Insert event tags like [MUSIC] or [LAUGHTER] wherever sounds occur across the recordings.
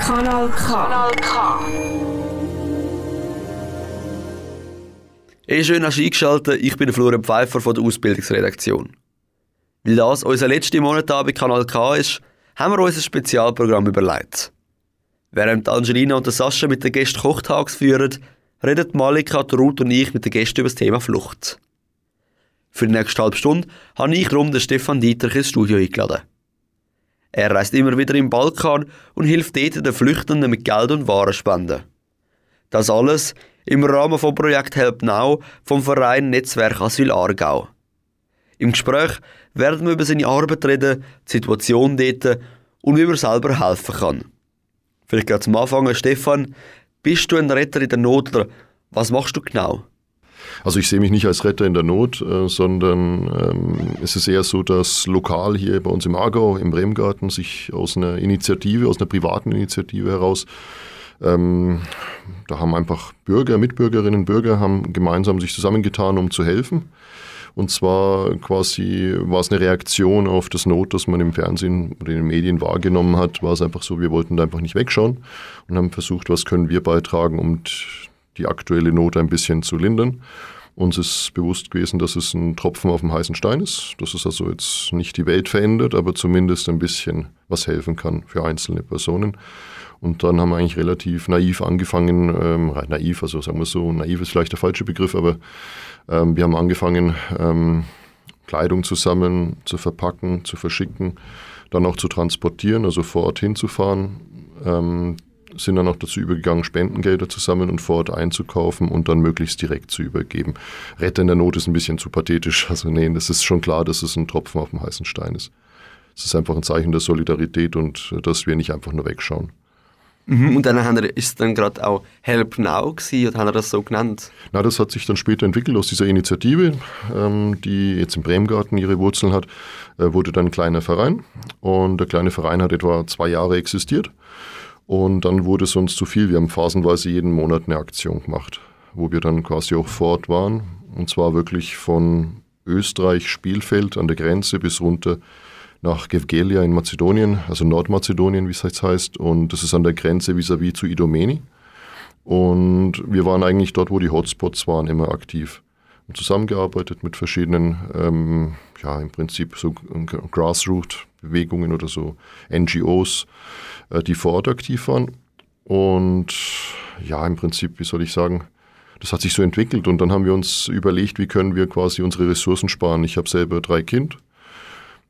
Kanal K. Kanal K. Hey, schön hast du eingeschaltet. Ich bin Florian Pfeiffer von der Ausbildungsredaktion. Weil das unser letzter Monat bei Kanal K ist, haben wir uns ein Spezialprogramm überlegt. Während Angelina und Sascha mit den Gästen Kochtags führen, redet Malika, Ruth und ich mit den Gästen über das Thema Flucht. Für die nächste halbe Stunde habe ich darum den Stefan Dietrich ins Studio eingeladen. Er reist immer wieder im Balkan und hilft dort den Flüchtenden mit Geld und Warenspenden. Das alles im Rahmen vom Projekt Help Now vom Verein Netzwerk Asyl Aargau. Im Gespräch werden wir über seine Arbeit reden, die Situation dort und wie man selber helfen kann. Vielleicht gerade zum Anfang, Stefan, bist du ein Retter in der Not oder was machst du genau? Also ich sehe mich nicht als Retter in der Not, äh, sondern ähm, es ist eher so, dass lokal hier bei uns im Aargau, im Bremgarten, sich aus einer Initiative, aus einer privaten Initiative heraus, ähm, da haben einfach Bürger, Mitbürgerinnen, Bürger haben gemeinsam sich zusammengetan, um zu helfen. Und zwar quasi war es eine Reaktion auf das Not, das man im Fernsehen oder in den Medien wahrgenommen hat. War es einfach so, wir wollten da einfach nicht wegschauen und haben versucht, was können wir beitragen, um die aktuelle Not ein bisschen zu lindern. Uns ist bewusst gewesen, dass es ein Tropfen auf dem heißen Stein ist, dass es also jetzt nicht die Welt verändert, aber zumindest ein bisschen was helfen kann für einzelne Personen. Und dann haben wir eigentlich relativ naiv angefangen, ähm, naiv, also sagen wir so, naiv ist vielleicht der falsche Begriff, aber ähm, wir haben angefangen, ähm, Kleidung zusammen zu verpacken, zu verschicken, dann auch zu transportieren, also vor Ort hinzufahren. Sind dann auch dazu übergegangen, Spendengelder zu sammeln und vor Ort einzukaufen und dann möglichst direkt zu übergeben. Retter in der Not ist ein bisschen zu pathetisch. [LAUGHS] Also nee, das ist schon klar, dass es ein Tropfen auf dem heißen Stein ist. Es ist einfach ein Zeichen der Solidarität und äh, dass wir nicht einfach nur wegschauen. Mhm. Und dann haben wir, ist es dann gerade auch Help Now gewesen, oder haben wir das so genannt? Na, das hat sich dann später entwickelt aus dieser Initiative, ähm, die jetzt im Bremgarten ihre Wurzeln hat, äh, wurde dann ein kleiner Verein. Und der kleine Verein hat etwa zwei Jahre existiert. Und dann wurde es uns zu viel. Wir haben phasenweise jeden Monat eine Aktion gemacht, wo wir dann quasi auch fort waren. Und zwar wirklich von Österreich, Spielfeld an der Grenze bis runter nach Gevgelia in Mazedonien, also Nordmazedonien, wie es jetzt heißt. Und das ist an der Grenze vis-à-vis -vis zu Idomeni. Und wir waren eigentlich dort, wo die Hotspots waren, immer aktiv. Zusammengearbeitet mit verschiedenen, ähm, ja, im Prinzip so Grassroot-Bewegungen oder so NGOs, äh, die vor Ort aktiv waren. Und ja, im Prinzip, wie soll ich sagen, das hat sich so entwickelt und dann haben wir uns überlegt, wie können wir quasi unsere Ressourcen sparen. Ich habe selber drei Kinder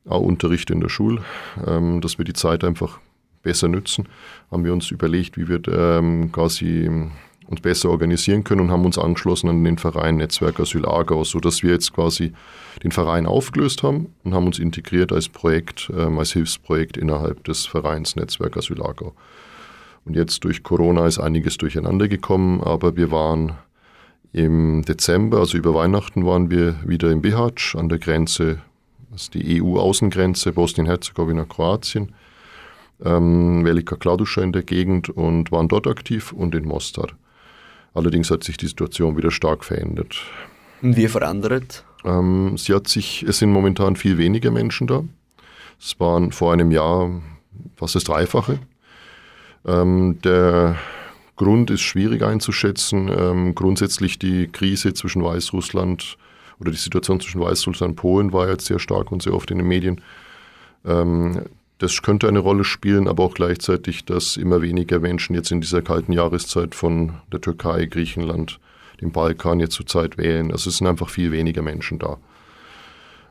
auch Unterricht in der Schule, ähm, dass wir die Zeit einfach besser nützen, haben wir uns überlegt, wie wir ähm, quasi uns besser organisieren können und haben uns angeschlossen an den Verein Netzwerk Asyl Aargau, sodass wir jetzt quasi den Verein aufgelöst haben und haben uns integriert als Projekt, ähm, als Hilfsprojekt innerhalb des Vereins Netzwerk Asyl Aargau. Und jetzt durch Corona ist einiges durcheinander gekommen, aber wir waren im Dezember, also über Weihnachten, waren wir wieder im Bihac an der Grenze das ist die EU-Außengrenze Bosnien-Herzegowina, Kroatien, ähm, Velika Kladuša in der Gegend und waren dort aktiv und in Mostar. Allerdings hat sich die Situation wieder stark verändert. Wie verändert? Ähm, sie hat sich, es sind momentan viel weniger Menschen da. Es waren vor einem Jahr fast das Dreifache. Ähm, der Grund ist schwierig einzuschätzen. Ähm, grundsätzlich die Krise zwischen Weißrussland oder die Situation zwischen Weißrussland und Polen war jetzt sehr stark und sehr oft in den Medien. Ähm, das könnte eine Rolle spielen, aber auch gleichzeitig, dass immer weniger Menschen jetzt in dieser kalten Jahreszeit von der Türkei, Griechenland, dem Balkan jetzt zurzeit wählen. Also es sind einfach viel weniger Menschen da.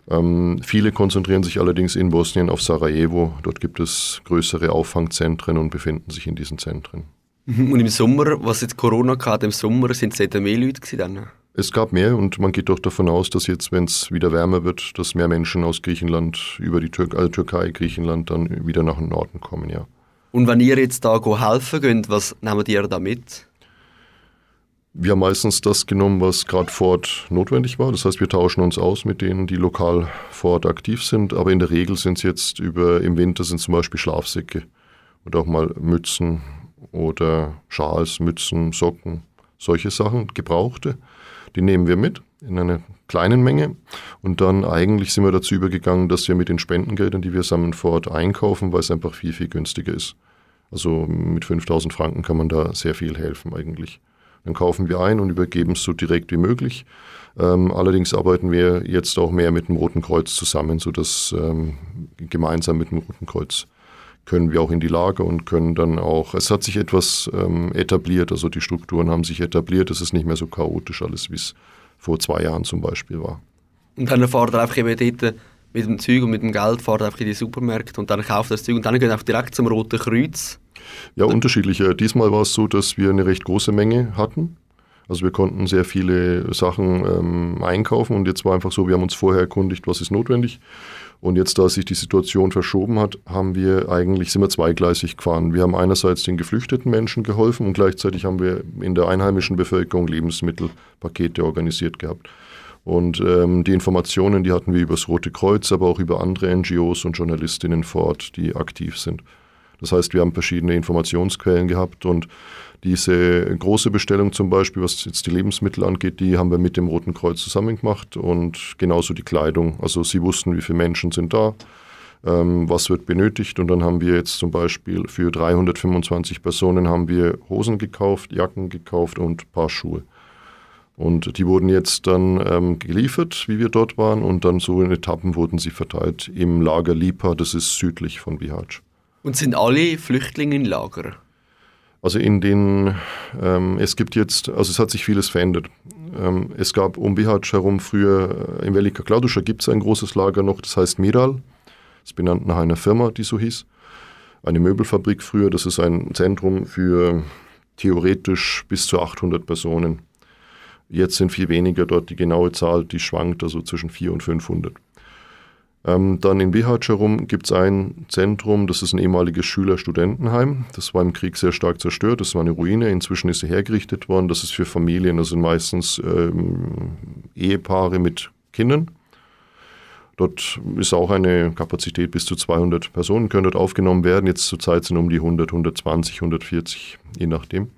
Ähm, viele konzentrieren sich allerdings in Bosnien auf Sarajevo. Dort gibt es größere Auffangzentren und befinden sich in diesen Zentren. Und im Sommer, was jetzt Corona hatte, im Sommer sind es mehr Leute dann? Es gab mehr und man geht doch davon aus, dass jetzt, wenn es wieder wärmer wird, dass mehr Menschen aus Griechenland über die Tür also Türkei, Griechenland dann wieder nach dem Norden kommen, ja. Und wenn ihr jetzt da helfen könnt, was nehmt ihr da mit? Wir haben meistens das genommen, was gerade vor Ort notwendig war. Das heißt, wir tauschen uns aus mit denen, die lokal vor Ort aktiv sind. Aber in der Regel sind es jetzt über, im Winter sind zum Beispiel Schlafsäcke oder auch mal Mützen oder Schals, Mützen, Socken, solche Sachen, gebrauchte. Die nehmen wir mit in einer kleinen Menge. Und dann eigentlich sind wir dazu übergegangen, dass wir mit den Spendengeldern, die wir sammeln, vor Ort einkaufen, weil es einfach viel, viel günstiger ist. Also mit 5000 Franken kann man da sehr viel helfen eigentlich. Dann kaufen wir ein und übergeben es so direkt wie möglich. Ähm, allerdings arbeiten wir jetzt auch mehr mit dem Roten Kreuz zusammen, sodass ähm, gemeinsam mit dem Roten Kreuz können wir auch in die Lage und können dann auch, es hat sich etwas ähm, etabliert, also die Strukturen haben sich etabliert, es ist nicht mehr so chaotisch alles, wie es vor zwei Jahren zum Beispiel war. Und dann fahrt ihr einfach eben dort mit dem Zeug und mit dem Geld fahrt einfach in die Supermärkte und dann kauft das Zeug und dann geht einfach direkt zum Roten Kreuz. Ja, unterschiedlich. Diesmal war es so, dass wir eine recht große Menge hatten. Also wir konnten sehr viele Sachen ähm, einkaufen und jetzt war einfach so, wir haben uns vorher erkundigt, was ist notwendig. Und jetzt, da sich die Situation verschoben hat, haben wir eigentlich, sind wir zweigleisig gefahren. Wir haben einerseits den geflüchteten Menschen geholfen und gleichzeitig haben wir in der einheimischen Bevölkerung Lebensmittelpakete organisiert gehabt. Und ähm, die Informationen, die hatten wir über das Rote Kreuz, aber auch über andere NGOs und Journalistinnen vor Ort, die aktiv sind. Das heißt, wir haben verschiedene Informationsquellen gehabt und diese große Bestellung zum Beispiel, was jetzt die Lebensmittel angeht, die haben wir mit dem Roten Kreuz zusammen gemacht und genauso die Kleidung. Also sie wussten, wie viele Menschen sind da, ähm, was wird benötigt und dann haben wir jetzt zum Beispiel für 325 Personen haben wir Hosen gekauft, Jacken gekauft und ein paar Schuhe. Und die wurden jetzt dann ähm, geliefert, wie wir dort waren, und dann so in Etappen wurden sie verteilt im Lager Lipa, das ist südlich von Bihać. Und sind alle Flüchtlinge in Lager? Also in den, ähm, es gibt jetzt, also es hat sich vieles verändert. Ähm, es gab um Bihać herum früher, äh, in Velika Klauduscha gibt es ein großes Lager noch, das heißt Miral. Das ist benannt nach einer Firma, die so hieß. Eine Möbelfabrik früher, das ist ein Zentrum für theoretisch bis zu 800 Personen. Jetzt sind viel weniger dort. Die genaue Zahl, die schwankt also zwischen 400 und 500. Ähm, dann in Bihać herum gibt es ein Zentrum, das ist ein ehemaliges Schüler-Studentenheim. Das war im Krieg sehr stark zerstört. Das war eine Ruine. Inzwischen ist sie hergerichtet worden. Das ist für Familien, das sind meistens ähm, Ehepaare mit Kindern. Dort ist auch eine Kapazität bis zu 200 Personen, können dort aufgenommen werden. Jetzt zurzeit sind um die 100, 120, 140, je nachdem.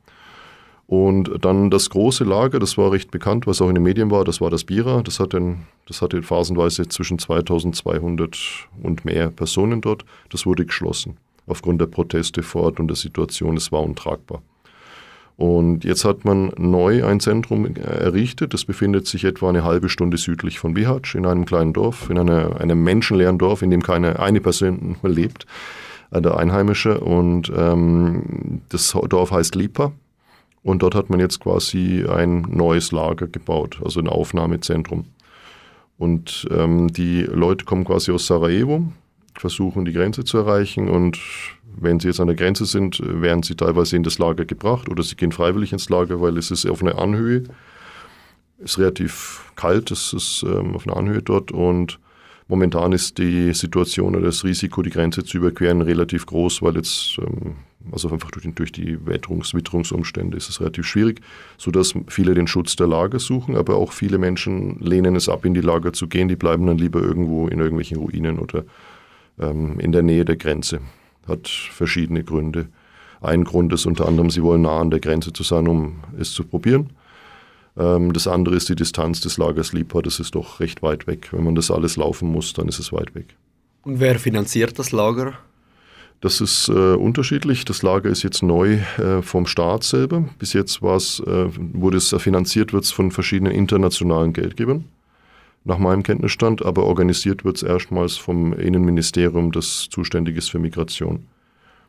Und dann das große Lager, das war recht bekannt, was auch in den Medien war, das war das Bira. Das hatte, das hatte phasenweise zwischen 2200 und mehr Personen dort. Das wurde geschlossen aufgrund der Proteste vor Ort und der Situation. Es war untragbar. Und jetzt hat man neu ein Zentrum errichtet. Das befindet sich etwa eine halbe Stunde südlich von Bihać in einem kleinen Dorf, in einer, einem menschenleeren Dorf, in dem keine eine Person [LAUGHS] lebt, äh, der Einheimische. Und ähm, das Dorf heißt Lipa. Und dort hat man jetzt quasi ein neues Lager gebaut, also ein Aufnahmezentrum. Und ähm, die Leute kommen quasi aus Sarajevo, versuchen die Grenze zu erreichen und wenn sie jetzt an der Grenze sind, werden sie teilweise in das Lager gebracht oder sie gehen freiwillig ins Lager, weil es ist auf einer Anhöhe. Es ist relativ kalt, es ist ähm, auf einer Anhöhe dort und momentan ist die Situation oder das Risiko, die Grenze zu überqueren, relativ groß, weil jetzt ähm, also einfach durch, durch die Wetterungs-, Witterungsumstände ist es relativ schwierig, sodass viele den Schutz der Lager suchen, aber auch viele Menschen lehnen es ab, in die Lager zu gehen. Die bleiben dann lieber irgendwo in irgendwelchen Ruinen oder ähm, in der Nähe der Grenze. Hat verschiedene Gründe. Ein Grund ist unter anderem, sie wollen nah an der Grenze zu sein, um es zu probieren. Ähm, das andere ist die Distanz des Lagers Lipa, das ist doch recht weit weg. Wenn man das alles laufen muss, dann ist es weit weg. Und wer finanziert das Lager? Das ist äh, unterschiedlich. Das Lager ist jetzt neu äh, vom Staat selber. Bis jetzt war es, äh, wurde es finanziert wird von verschiedenen internationalen Geldgebern, nach meinem Kenntnisstand, aber organisiert wird es erstmals vom Innenministerium, das zuständig ist für Migration.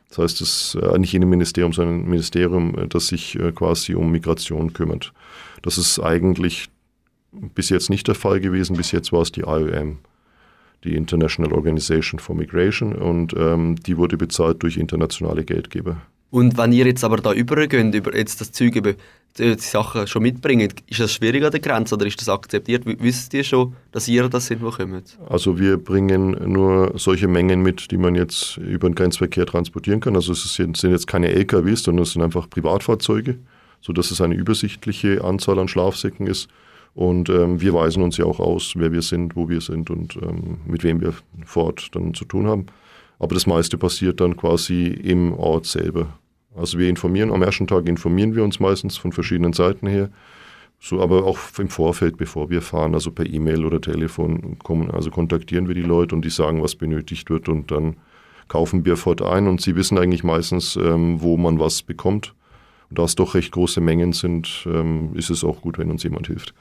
Das heißt, es äh, nicht Innenministerium, sondern ein Ministerium, äh, das sich äh, quasi um Migration kümmert. Das ist eigentlich bis jetzt nicht der Fall gewesen. Bis jetzt war es die IOM die International Organization for Migration, und ähm, die wurde bezahlt durch internationale Geldgeber. Und wenn ihr jetzt aber da übergeht, über jetzt das Zeug über die Sachen schon mitbringt, ist das schwierig an der Grenze oder ist das akzeptiert? Wisst ihr schon, dass ihr das sind, wo kommt? Also wir bringen nur solche Mengen mit, die man jetzt über den Grenzverkehr transportieren kann. Also es sind jetzt keine LKWs, sondern es sind einfach Privatfahrzeuge, sodass es eine übersichtliche Anzahl an Schlafsäcken ist. Und ähm, wir weisen uns ja auch aus, wer wir sind, wo wir sind und ähm, mit wem wir vor Ort dann zu tun haben. Aber das meiste passiert dann quasi im Ort selber. Also wir informieren, am ersten Tag informieren wir uns meistens von verschiedenen Seiten her, So, aber auch im Vorfeld, bevor wir fahren, also per E-Mail oder Telefon, kommen, also kontaktieren wir die Leute und die sagen, was benötigt wird und dann kaufen wir fort ein und sie wissen eigentlich meistens, ähm, wo man was bekommt. Und da es doch recht große Mengen sind, ähm, ist es auch gut, wenn uns jemand hilft.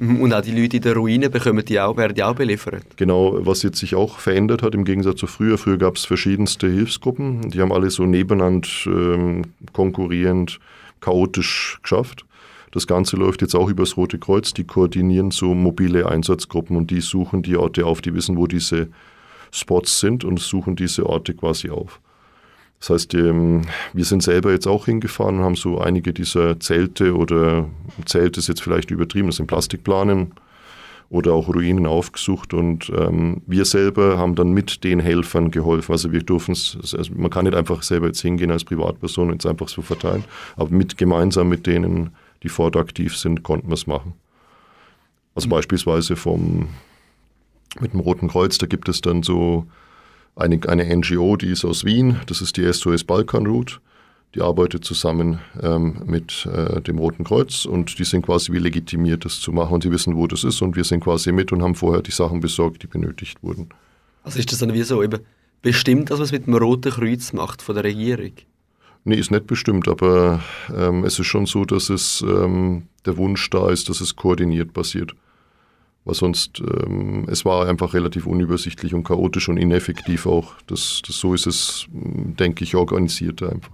Mhm, und auch die Leute in der Ruine bekommen die auch, werden die auch beliefert? Genau, was jetzt sich auch verändert hat im Gegensatz zu früher. Früher gab es verschiedenste Hilfsgruppen, die haben alle so nebeneinander ähm, konkurrierend, chaotisch geschafft. Das Ganze läuft jetzt auch über das Rote Kreuz. Die koordinieren so mobile Einsatzgruppen und die suchen die Orte auf, die wissen, wo diese Spots sind und suchen diese Orte quasi auf. Das heißt, ähm, wir sind selber jetzt auch hingefahren und haben so einige dieser Zelte oder Zelt ist jetzt vielleicht übertrieben, das sind Plastikplanen oder auch Ruinen aufgesucht und ähm, wir selber haben dann mit den Helfern geholfen. Also wir dürfen es, also man kann nicht einfach selber jetzt hingehen als Privatperson und es einfach so verteilen, aber mit gemeinsam mit denen die fort aktiv sind, konnten wir es machen. Also mhm. beispielsweise vom, mit dem Roten Kreuz, da gibt es dann so eine, eine NGO, die ist aus Wien, das ist die SOS Balkan Route. Die arbeitet zusammen ähm, mit äh, dem Roten Kreuz und die sind quasi wie legitimiert, das zu machen. Und sie wissen, wo das ist und wir sind quasi mit und haben vorher die Sachen besorgt, die benötigt wurden. Also ist das dann wie so eben bestimmt, dass man es mit dem Roten Kreuz macht von der Regierung? Nee, ist nicht bestimmt, aber ähm, es ist schon so, dass es ähm, der Wunsch da ist, dass es koordiniert passiert. Weil sonst, ähm, es war einfach relativ unübersichtlich und chaotisch und ineffektiv auch. Das, das, so ist es, denke ich, organisierter einfach.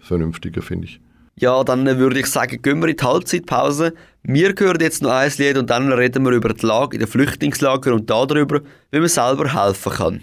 Vernünftiger, finde ich. Ja, dann würde ich sagen, gehen wir in die Halbzeitpause. Wir hören jetzt noch ein Lied und dann reden wir über die Lage in den Flüchtlingslagern und darüber, wie man selber helfen kann.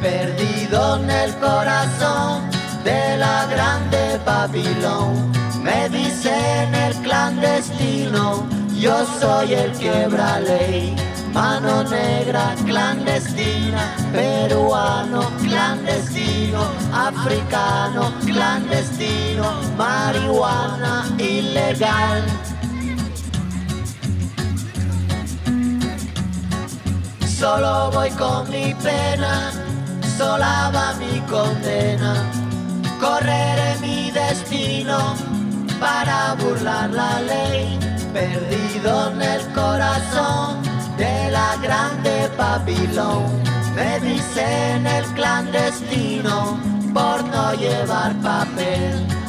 perdido en el corazón de la grande Babilón. Me dicen el clandestino, yo soy el quebra ley. Mano negra clandestina, peruano clandestino, africano clandestino, marihuana ilegal. Solo voy con mi pena sola va mi condena. Correré mi destino para burlar la ley, perdido en el corazón de la grande Babilón. Me dicen el clandestino por no llevar papel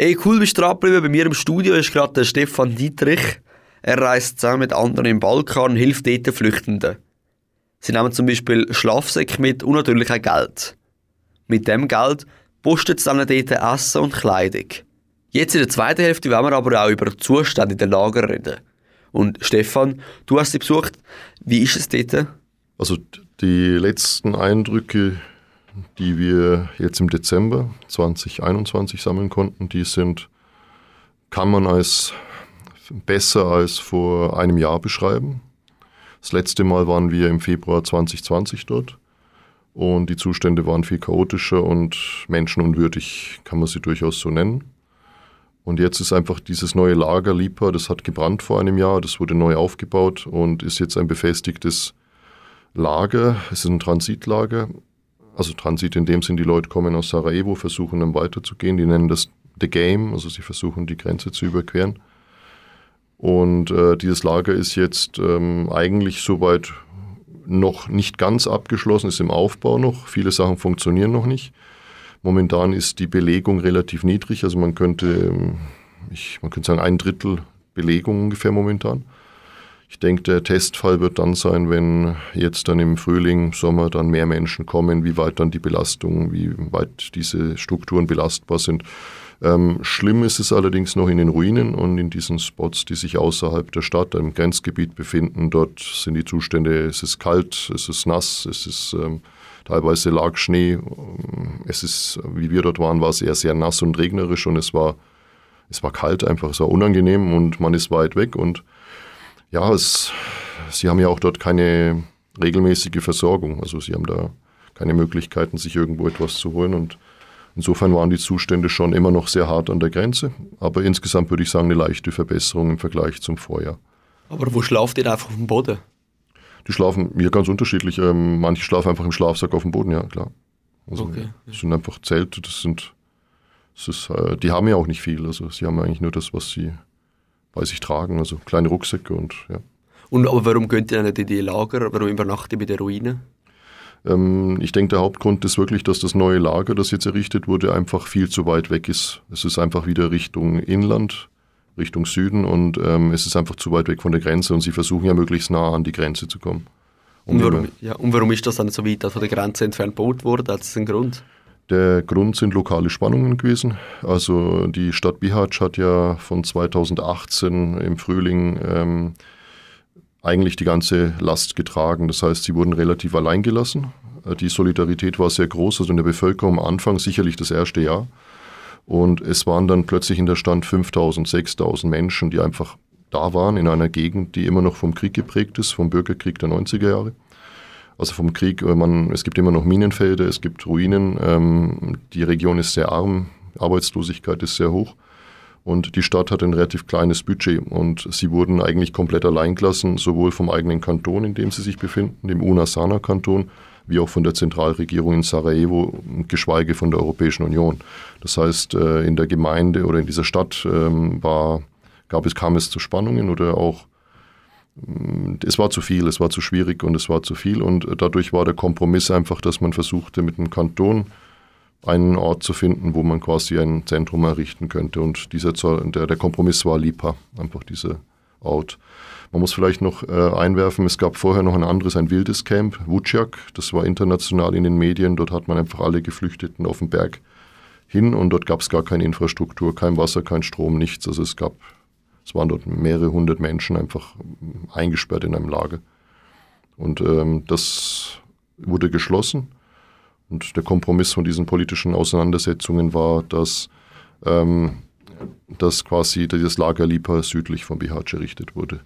Ey, cool bist du dran Bei mir im Studio ist gerade der Stefan Dietrich. Er reist zusammen mit anderen im Balkan und hilft dort Flüchtenden. Sie nehmen zum Beispiel Schlafsäcke mit und natürlich auch Geld. Mit dem Geld postet sie dann dort Essen und Kleidung. Jetzt in der zweiten Hälfte wollen wir aber auch über den Zustand in den Lager reden. Und Stefan, du hast sie besucht. Wie ist es dort? Also die letzten Eindrücke, die wir jetzt im Dezember 2021 sammeln konnten, die sind, kann man als besser als vor einem Jahr beschreiben. Das letzte Mal waren wir im Februar 2020 dort und die Zustände waren viel chaotischer und menschenunwürdig, kann man sie durchaus so nennen. Und jetzt ist einfach dieses neue Lager Lipa, das hat gebrannt vor einem Jahr, das wurde neu aufgebaut und ist jetzt ein befestigtes Lager. Es ist ein Transitlager. Also Transit in dem Sinn, die Leute kommen aus Sarajevo, versuchen dann weiterzugehen. Die nennen das The Game, also sie versuchen die Grenze zu überqueren. Und äh, dieses Lager ist jetzt ähm, eigentlich soweit noch nicht ganz abgeschlossen, ist im Aufbau noch. Viele Sachen funktionieren noch nicht. Momentan ist die Belegung relativ niedrig, also man könnte, ähm, ich, man könnte sagen, ein Drittel Belegung ungefähr momentan. Ich denke, der Testfall wird dann sein, wenn jetzt dann im Frühling, Sommer dann mehr Menschen kommen, wie weit dann die Belastung, wie weit diese Strukturen belastbar sind. Ähm, schlimm ist es allerdings noch in den Ruinen und in diesen Spots, die sich außerhalb der Stadt, im Grenzgebiet befinden. Dort sind die Zustände, es ist kalt, es ist nass, es ist ähm, teilweise lag Schnee. Es ist, wie wir dort waren, war es eher sehr nass und regnerisch und es war, es war kalt einfach, es war unangenehm und man ist weit weg und ja, es, sie haben ja auch dort keine regelmäßige Versorgung. Also sie haben da keine Möglichkeiten, sich irgendwo etwas zu holen und Insofern waren die Zustände schon immer noch sehr hart an der Grenze, aber insgesamt würde ich sagen, eine leichte Verbesserung im Vergleich zum Vorjahr. Aber wo schlaft ihr einfach auf dem Boden? Die schlafen hier ganz unterschiedlich. Ähm, manche schlafen einfach im Schlafsack auf dem Boden, ja, klar. Also, okay. Das sind einfach Zelte, das sind, das ist, äh, die haben ja auch nicht viel. Also, sie haben eigentlich nur das, was sie bei sich tragen, also kleine Rucksäcke und ja. Und aber warum könnt ihr nicht in die Lager? Warum übernachtet ihr bei der Ruine? Ähm, ich denke, der Hauptgrund ist wirklich, dass das neue Lager, das jetzt errichtet wurde, einfach viel zu weit weg ist. Es ist einfach wieder Richtung Inland, Richtung Süden und ähm, es ist einfach zu weit weg von der Grenze und sie versuchen ja möglichst nah an die Grenze zu kommen. Um und, warum, ja, und warum ist das dann so weit von der Grenze entfernt gebaut worden? Hat es einen Grund? Der Grund sind lokale Spannungen gewesen. Also die Stadt Bihać hat ja von 2018 im Frühling ähm, eigentlich die ganze Last getragen. Das heißt, sie wurden relativ allein gelassen. Äh, die Solidarität war sehr groß, also in der Bevölkerung am Anfang sicherlich das erste Jahr. Und es waren dann plötzlich in der Stand 5000, 6000 Menschen, die einfach da waren in einer Gegend, die immer noch vom Krieg geprägt ist, vom Bürgerkrieg der 90er Jahre. Also vom Krieg, äh, man, es gibt immer noch Minenfelder, es gibt Ruinen, ähm, die Region ist sehr arm, Arbeitslosigkeit ist sehr hoch. Und die Stadt hat ein relativ kleines Budget und sie wurden eigentlich komplett allein gelassen, sowohl vom eigenen Kanton, in dem sie sich befinden, dem Unasana-Kanton, wie auch von der Zentralregierung in Sarajevo, geschweige von der Europäischen Union. Das heißt, äh, in der Gemeinde oder in dieser Stadt ähm, war, gab es, kam es zu Spannungen oder auch es war zu viel, es war zu schwierig und es war zu viel und dadurch war der Kompromiss einfach, dass man versuchte mit dem Kanton einen Ort zu finden, wo man quasi ein Zentrum errichten könnte. Und dieser, der, der Kompromiss war Lipa, einfach dieser Ort. Man muss vielleicht noch äh, einwerfen, es gab vorher noch ein anderes, ein wildes Camp, Vuciak, das war international in den Medien. Dort hat man einfach alle Geflüchteten auf den Berg hin und dort gab es gar keine Infrastruktur, kein Wasser, kein Strom, nichts. Also es gab, es waren dort mehrere hundert Menschen einfach eingesperrt in einem Lager. Und ähm, das wurde geschlossen und der Kompromiss von diesen politischen Auseinandersetzungen war, dass, ähm, dass quasi das Lager Lipa südlich von Bihać errichtet wurde.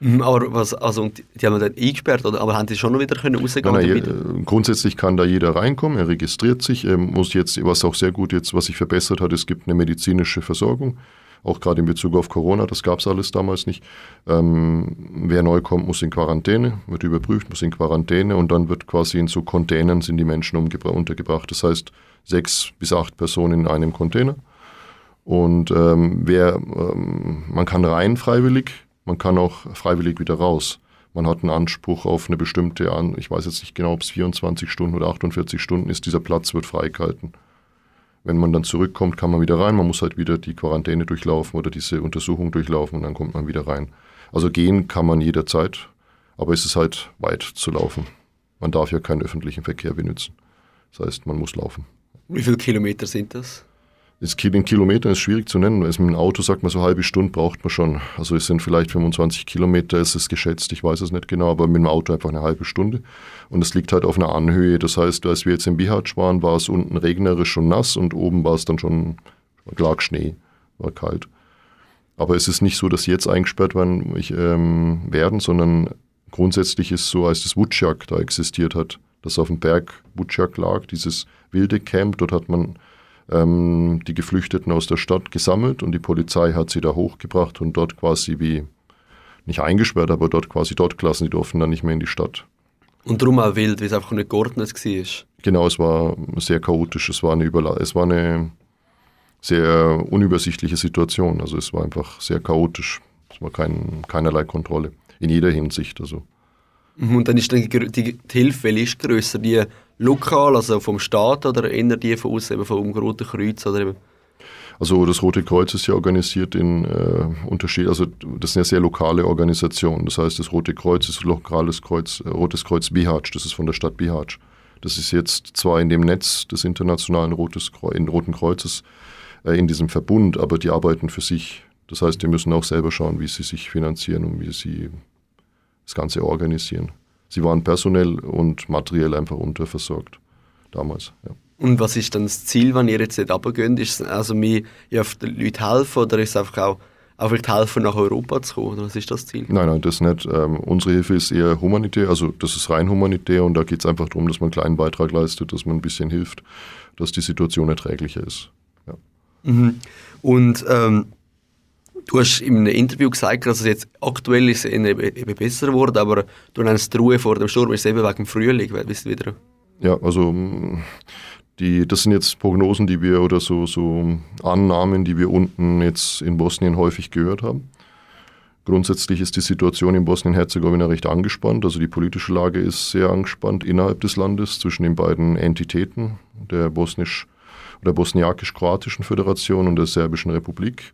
Mhm, aber was, also die haben dann eingesperrt, oder? aber haben die schon noch wieder können rausgehen? Nein, nein, grundsätzlich kann da jeder reinkommen, er registriert sich, er muss jetzt, was auch sehr gut jetzt, was sich verbessert hat, es gibt eine medizinische Versorgung auch gerade in Bezug auf Corona, das gab es alles damals nicht. Ähm, wer neu kommt, muss in Quarantäne, wird überprüft, muss in Quarantäne und dann wird quasi in so Containern sind die Menschen untergebracht. Das heißt, sechs bis acht Personen in einem Container. Und ähm, wer, ähm, man kann rein freiwillig, man kann auch freiwillig wieder raus. Man hat einen Anspruch auf eine bestimmte, ich weiß jetzt nicht genau, ob es 24 Stunden oder 48 Stunden ist, dieser Platz wird freigehalten. Wenn man dann zurückkommt, kann man wieder rein. Man muss halt wieder die Quarantäne durchlaufen oder diese Untersuchung durchlaufen und dann kommt man wieder rein. Also gehen kann man jederzeit, aber es ist halt weit zu laufen. Man darf ja keinen öffentlichen Verkehr benutzen. Das heißt, man muss laufen. Wie viele Kilometer sind das? In Kilometern ist schwierig zu nennen. Also mit dem Auto sagt man so halbe Stunde braucht man schon. Also es sind vielleicht 25 Kilometer, ist es geschätzt, ich weiß es nicht genau, aber mit dem Auto einfach eine halbe Stunde. Und es liegt halt auf einer Anhöhe. Das heißt, als wir jetzt in Bihać waren, war es unten regnerisch und nass und oben war es dann schon, lag Schnee, war kalt. Aber es ist nicht so, dass jetzt eingesperrt werden, ähm, werden, sondern grundsätzlich ist es so, als das Wutschak da existiert hat, das auf dem Berg Wutschak lag, dieses wilde Camp, dort hat man ähm, die Geflüchteten aus der Stadt gesammelt und die Polizei hat sie da hochgebracht und dort quasi wie, nicht eingesperrt, aber dort quasi dort gelassen. Die durften dann nicht mehr in die Stadt. Und darum auch wild, weil es einfach nicht geordnet war. Genau, es war sehr chaotisch. Es war eine, Überla es war eine sehr unübersichtliche Situation. Also es war einfach sehr chaotisch. Es war kein, keinerlei Kontrolle in jeder Hinsicht. Also. Mhm, und dann ist dann die, die, die Hilfe, ist grösser? Die lokal, also vom Staat oder eher die von eben vom Roten Kreuz oder eben? Also das Rote Kreuz ist ja organisiert in äh, Unterschied, also das sind ja sehr lokale Organisationen. Das heißt, das Rote Kreuz ist lokales Kreuz, äh, Rotes Kreuz Bihać, das ist von der Stadt Bihać. Das ist jetzt zwar in dem Netz des internationalen Rotes Kreuz, in Roten Kreuzes, äh, in diesem Verbund, aber die arbeiten für sich. Das heißt, die müssen auch selber schauen, wie sie sich finanzieren und wie sie das Ganze organisieren. Sie waren personell und materiell einfach unterversorgt damals. Ja. Und was ist dann das Ziel, wenn ihr jetzt nicht runtergeht? Ist es also den Leuten helfen oder ist es einfach auch, auch vielleicht helfen, nach Europa zu kommen? Oder was ist das Ziel? Nein, nein, das nicht. Ähm, unsere Hilfe ist eher humanitär, also das ist rein humanitär und da geht es einfach darum, dass man einen kleinen Beitrag leistet, dass man ein bisschen hilft, dass die Situation erträglicher ist. Ja. Mhm. Und ähm, du hast in einem Interview gesagt, dass es jetzt aktuell ist eben, besser geworden, aber du nennst die Ruhe vor dem Sturm ist eben wegen dem Frühling, weißt du wieder? Ja, also die, das sind jetzt Prognosen, die wir oder so, so Annahmen, die wir unten jetzt in Bosnien häufig gehört haben. Grundsätzlich ist die Situation in Bosnien-Herzegowina recht angespannt. Also die politische Lage ist sehr angespannt innerhalb des Landes zwischen den beiden Entitäten, der bosnisch oder bosniakisch-kroatischen Föderation und der serbischen Republik.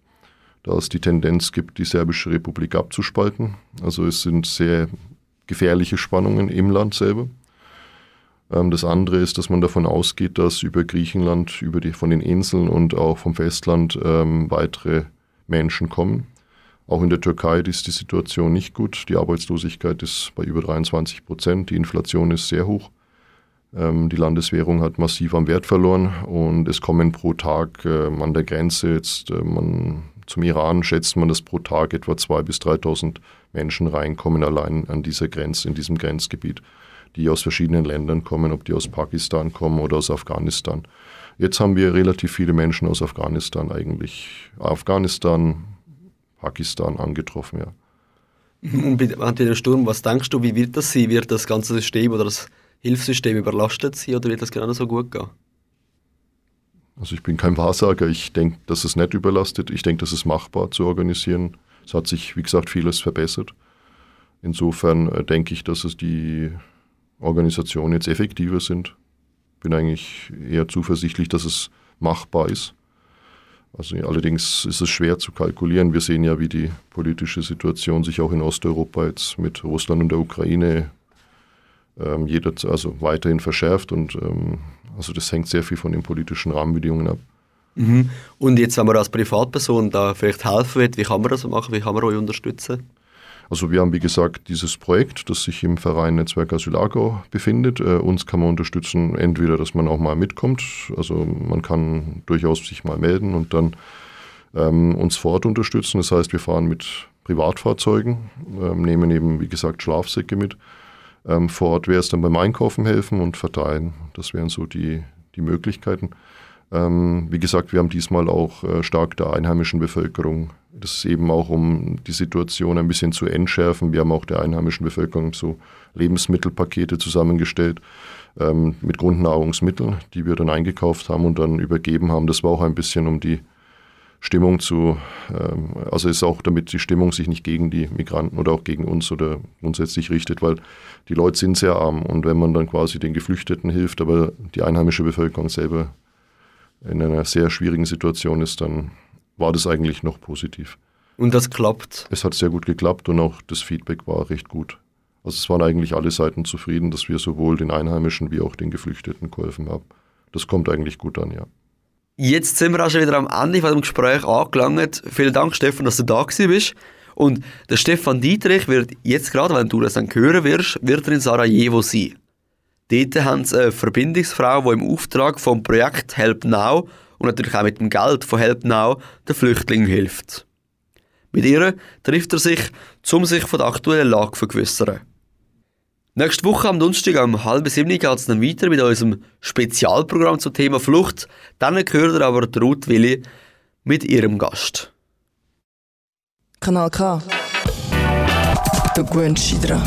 Da es die Tendenz gibt, die serbische Republik abzuspalten. Also es sind sehr gefährliche Spannungen im Land selber. Ähm, das andere ist, dass man davon ausgeht, dass über Griechenland, über die, von den Inseln und auch vom Festland ähm, weitere Menschen kommen. Auch in der Türkei ist die Situation nicht gut. Die Arbeitslosigkeit ist bei über 23 Prozent. Die Inflation ist sehr hoch. Ähm, die Landeswährung hat massiv am Wert verloren und es kommen pro Tag äh, an der Grenze jetzt, äh, man, zum Iran schätzt man, dass pro Tag etwa 2.000 bis 3.000 Menschen reinkommen, allein an dieser Grenze, in diesem Grenzgebiet die aus verschiedenen Ländern kommen, ob die aus Pakistan kommen oder aus Afghanistan. Jetzt haben wir relativ viele Menschen aus Afghanistan eigentlich, Afghanistan, Pakistan angetroffen, ja. [LAUGHS] Und während dem Sturm, was denkst du, wie wird das sein? Wird das ganze System oder das Hilfssystem überlastet sein oder wird das genau so gut gehen? Also ich bin kein Wahrsager. Ich denke, dass es nicht überlastet. Ich denke, dass es machbar zu organisieren. Es hat sich, wie gesagt, vieles verbessert. Insofern äh, denke ich, dass es die Organisationen jetzt effektiver sind. Bin eigentlich eher zuversichtlich, dass es machbar ist. Also allerdings ist es schwer zu kalkulieren. Wir sehen ja, wie die politische Situation sich auch in Osteuropa jetzt mit Russland und der Ukraine ähm, jeder, also weiterhin verschärft und ähm, also das hängt sehr viel von den politischen Rahmenbedingungen ab. Mhm. Und jetzt, wenn man als Privatperson da vielleicht helfen will, wie kann man das machen? Wie kann man euch unterstützen? Also wir haben, wie gesagt, dieses Projekt, das sich im Verein Netzwerk Asylago befindet. Äh, uns kann man unterstützen, entweder, dass man auch mal mitkommt, also man kann durchaus sich mal melden und dann ähm, uns vor Ort unterstützen. Das heißt, wir fahren mit Privatfahrzeugen, ähm, nehmen eben, wie gesagt, Schlafsäcke mit. Ähm, vor Ort wäre es dann beim Einkaufen helfen und verteilen. Das wären so die, die Möglichkeiten. Ähm, wie gesagt, wir haben diesmal auch äh, stark der einheimischen Bevölkerung. Das ist eben auch, um die Situation ein bisschen zu entschärfen. Wir haben auch der einheimischen Bevölkerung so Lebensmittelpakete zusammengestellt ähm, mit Grundnahrungsmitteln, die wir dann eingekauft haben und dann übergeben haben. Das war auch ein bisschen, um die Stimmung zu, ähm, also ist auch damit die Stimmung sich nicht gegen die Migranten oder auch gegen uns oder grundsätzlich richtet, weil die Leute sind sehr arm und wenn man dann quasi den Geflüchteten hilft, aber die einheimische Bevölkerung selber in einer sehr schwierigen Situation ist, dann war das eigentlich noch positiv. Und das klappt? Es hat sehr gut geklappt und auch das Feedback war recht gut. Also es waren eigentlich alle Seiten zufrieden, dass wir sowohl den Einheimischen wie auch den Geflüchteten geholfen haben. Das kommt eigentlich gut an, ja. Jetzt sind wir auch schon wieder am Ende von dem Gespräch angelangt. Vielen Dank, Stefan, dass du da bist. Und der Stefan Dietrich wird jetzt gerade, wenn du das dann hören wirst, wird er in Sarajevo sein. Dort haben sie eine Verbindungsfrau, die im Auftrag vom Projekt Help Now und natürlich auch mit dem Geld von Help Now den Flüchtlingen hilft. Mit ihr trifft er sich, um sich von der aktuellen Lage zu vergewissern. Nächste Woche am Donnerstag um halb sieben geht es dann weiter mit unserem Spezialprogramm zum Thema Flucht. Dann hört ihr aber Ruth Willi mit ihrem Gast. Kanal K. Der Gwen Schidra.